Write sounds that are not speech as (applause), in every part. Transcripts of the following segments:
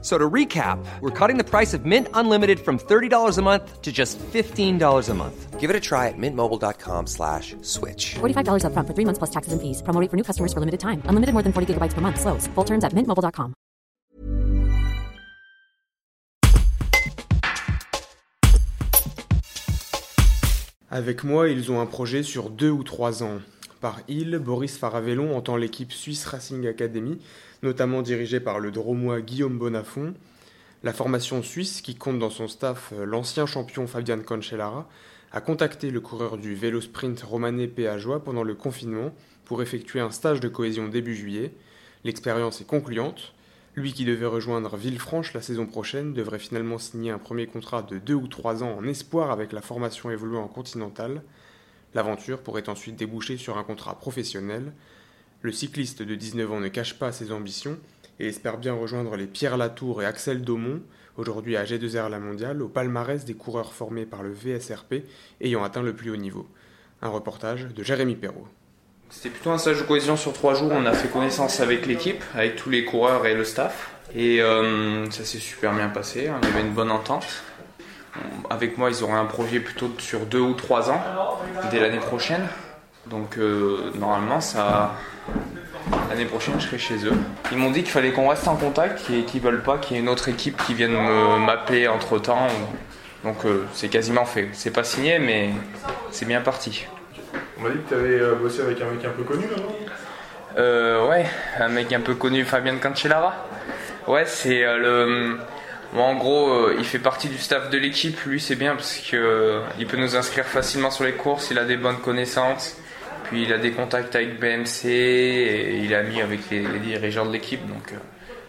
So to recap, we're cutting the price of Mint Unlimited from $30 a month to just $15 a month. Give it a try at mintmobile.com slash switch. $45 upfront for three months plus taxes and fees. Promo rate for new customers for limited time. Unlimited more than 40 gigabytes per month. Slows. Full terms at mintmobile.com. Avec moi, ils ont un projet sur deux ou trois ans. Par il, Boris Faravellon entend l'équipe Suisse Racing Academy, notamment dirigée par le dromois Guillaume Bonafont. La formation suisse, qui compte dans son staff euh, l'ancien champion Fabian Cancellara, a contacté le coureur du vélo sprint romanais Péageois pendant le confinement pour effectuer un stage de cohésion début juillet. L'expérience est concluante. Lui qui devait rejoindre Villefranche la saison prochaine devrait finalement signer un premier contrat de deux ou trois ans en espoir avec la formation évoluant en continental. L'aventure pourrait ensuite déboucher sur un contrat professionnel. Le cycliste de 19 ans ne cache pas ses ambitions et espère bien rejoindre les Pierre Latour et Axel Daumont, aujourd'hui à G2R La Mondiale, au palmarès des coureurs formés par le VSRP ayant atteint le plus haut niveau. Un reportage de Jérémy Perrault. C'était plutôt un stage de cohésion sur trois jours. On a fait connaissance avec l'équipe, avec tous les coureurs et le staff. Et euh, ça s'est super bien passé. On avait une bonne entente. Avec moi, ils auraient un projet plutôt sur deux ou trois ans, dès l'année prochaine. Donc euh, normalement, ça, l'année prochaine, je serai chez eux. Ils m'ont dit qu'il fallait qu'on reste en contact et qu'ils veulent pas qu'il y ait une autre équipe qui vienne me- m'appeler entre temps. Donc euh, c'est quasiment fait. C'est pas signé, mais c'est bien parti. On m'a dit que tu avais bossé avec un mec un peu connu là, non? Euh, ouais, un mec un peu connu, Fabien Cancellara. Ouais, c'est euh, le. En gros, euh, il fait partie du staff de l'équipe. Lui, c'est bien parce que euh, peut nous inscrire facilement sur les courses. Il a des bonnes connaissances. Puis il a des contacts avec BMC et il est ami avec les, dirigeants de l'équipe. Donc euh,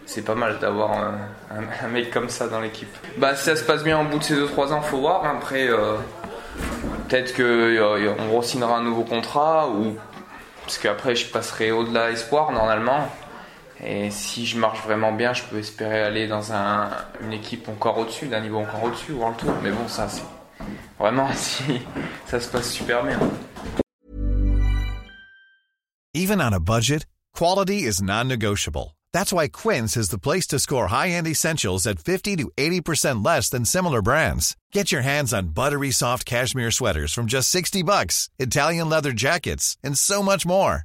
c'est pas mal d'avoir un mec comme ça dans l'équipe. Bah, si ça se passe bien au bout de ces 2-3 ans, faut voir. Après, euh, peut-être qu'on re-signera un nouveau contrat ou parce qu'après je passerai au-delà espoir normalement. Et si je marche vraiment bien, je peux espérer aller dans un- une équipe encore au-dessus, d'un niveau encore au-dessus, en tour. Mais bon, ça c'est vraiment (laughs) si ça se passe super bien. Even on a budget, quality is non-negotiable. That's why Quince is the place to score high-end essentials at 50 to 80% less than similar brands. Get your hands on buttery soft cashmere sweaters from just 60 bucks, Italian leather jackets, and so much more.